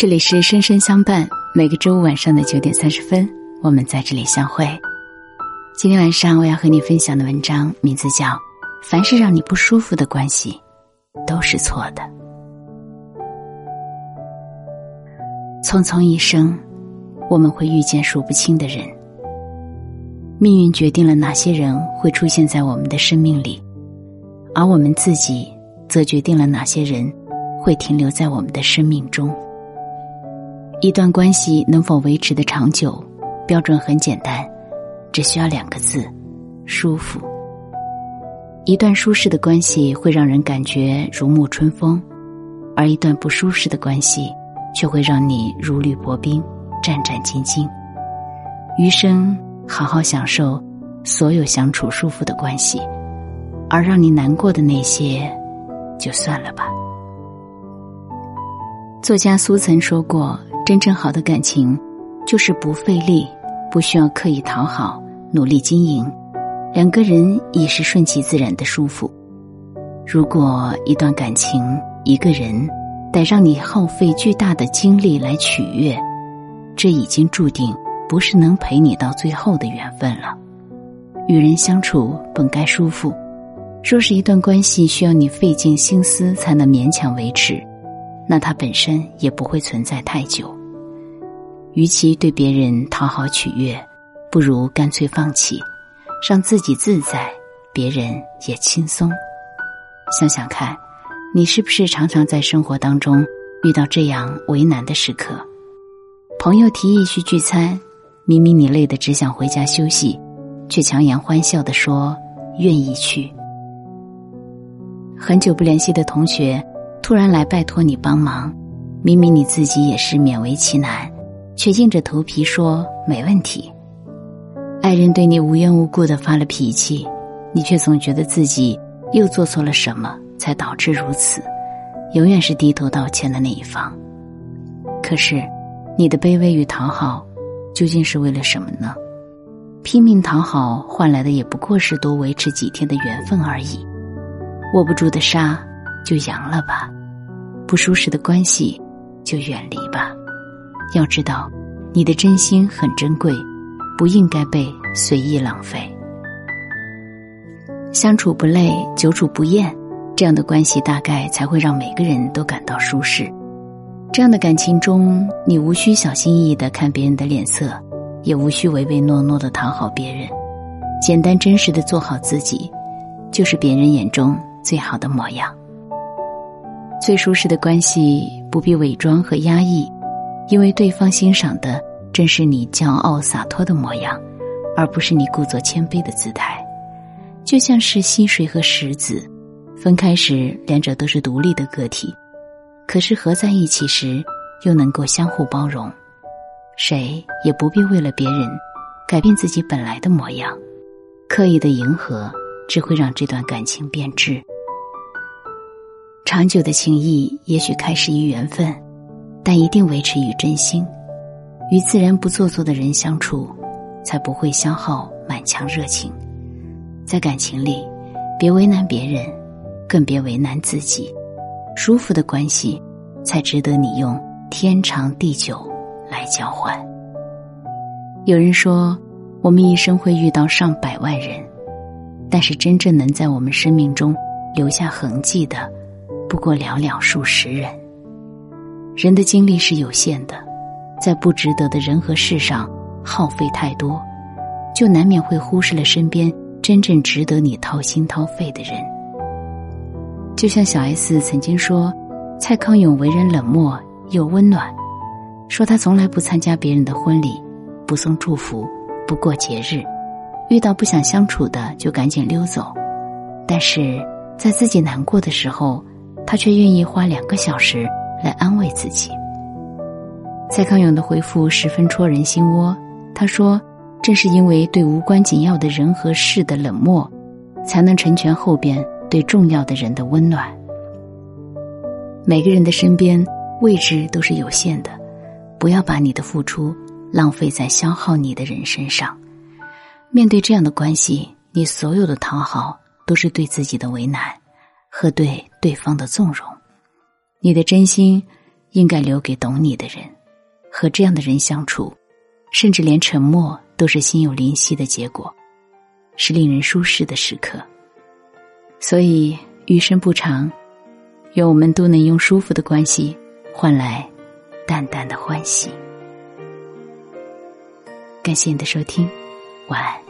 这里是深深相伴，每个周五晚上的九点三十分，我们在这里相会。今天晚上我要和你分享的文章名字叫《凡是让你不舒服的关系，都是错的》。匆匆一生，我们会遇见数不清的人，命运决定了哪些人会出现在我们的生命里，而我们自己则决定了哪些人会停留在我们的生命中。一段关系能否维持的长久，标准很简单，只需要两个字：舒服。一段舒适的关系会让人感觉如沐春风，而一段不舒适的关系却会让你如履薄冰、战战兢兢。余生好好享受所有相处舒服的关系，而让你难过的那些，就算了吧。作家苏曾说过。真正好的感情，就是不费力，不需要刻意讨好，努力经营，两个人也是顺其自然的舒服。如果一段感情，一个人得让你耗费巨大的精力来取悦，这已经注定不是能陪你到最后的缘分了。与人相处本该舒服，若是一段关系需要你费尽心思才能勉强维持，那它本身也不会存在太久。与其对别人讨好取悦，不如干脆放弃，让自己自在，别人也轻松。想想看，你是不是常常在生活当中遇到这样为难的时刻？朋友提议去聚餐，明明你累得只想回家休息，却强颜欢笑的说愿意去。很久不联系的同学突然来拜托你帮忙，明明你自己也是勉为其难。却硬着头皮说没问题。爱人对你无缘无故的发了脾气，你却总觉得自己又做错了什么才导致如此，永远是低头道歉的那一方。可是，你的卑微与讨好，究竟是为了什么呢？拼命讨好换来的也不过是多维持几天的缘分而已。握不住的沙，就扬了吧；不舒适的关系，就远离吧。要知道，你的真心很珍贵，不应该被随意浪费。相处不累，久处不厌，这样的关系大概才会让每个人都感到舒适。这样的感情中，你无需小心翼翼的看别人的脸色，也无需唯唯诺诺的讨好别人，简单真实的做好自己，就是别人眼中最好的模样。最舒适的关系，不必伪装和压抑。因为对方欣赏的正是你骄傲洒脱的模样，而不是你故作谦卑的姿态，就像是溪水和石子，分开时两者都是独立的个体，可是合在一起时又能够相互包容。谁也不必为了别人改变自己本来的模样，刻意的迎合只会让这段感情变质。长久的情谊也许开始于缘分。但一定维持与真心，与自然不做作的人相处，才不会消耗满腔热情。在感情里，别为难别人，更别为难自己。舒服的关系，才值得你用天长地久来交换。有人说，我们一生会遇到上百万人，但是真正能在我们生命中留下痕迹的，不过寥寥数十人。人的精力是有限的，在不值得的人和事上耗费太多，就难免会忽视了身边真正值得你掏心掏肺的人。就像小 S 曾经说，蔡康永为人冷漠又温暖，说他从来不参加别人的婚礼，不送祝福，不过节日，遇到不想相处的就赶紧溜走，但是在自己难过的时候，他却愿意花两个小时。来安慰自己。蔡康永的回复十分戳人心窝。他说：“正是因为对无关紧要的人和事的冷漠，才能成全后边对重要的人的温暖。”每个人的身边位置都是有限的，不要把你的付出浪费在消耗你的人身上。面对这样的关系，你所有的讨好都是对自己的为难，和对对方的纵容。你的真心应该留给懂你的人。和这样的人相处，甚至连沉默都是心有灵犀的结果，是令人舒适的时刻。所以余生不长，愿我们都能用舒服的关系换来淡淡的欢喜。感谢你的收听，晚安。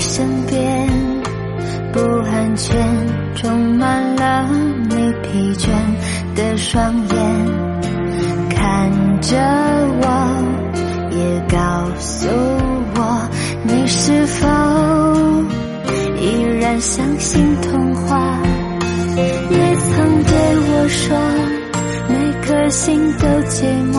身边，不安全充满了你疲倦的双眼，看着我。也告诉我，你是否依然相信童话？也曾对我说，每颗心都寂寞，